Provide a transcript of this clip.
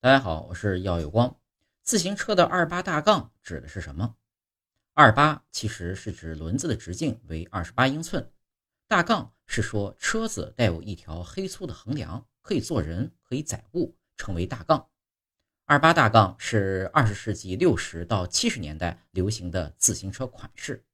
大家好，我是耀有光。自行车的二八大杠指的是什么？二八其实是指轮子的直径为二十八英寸，大杠是说车子带有一条黑粗的横梁，可以坐人，可以载物，称为大杠。二八大杠是二十世纪六十到七十年代流行的自行车款式。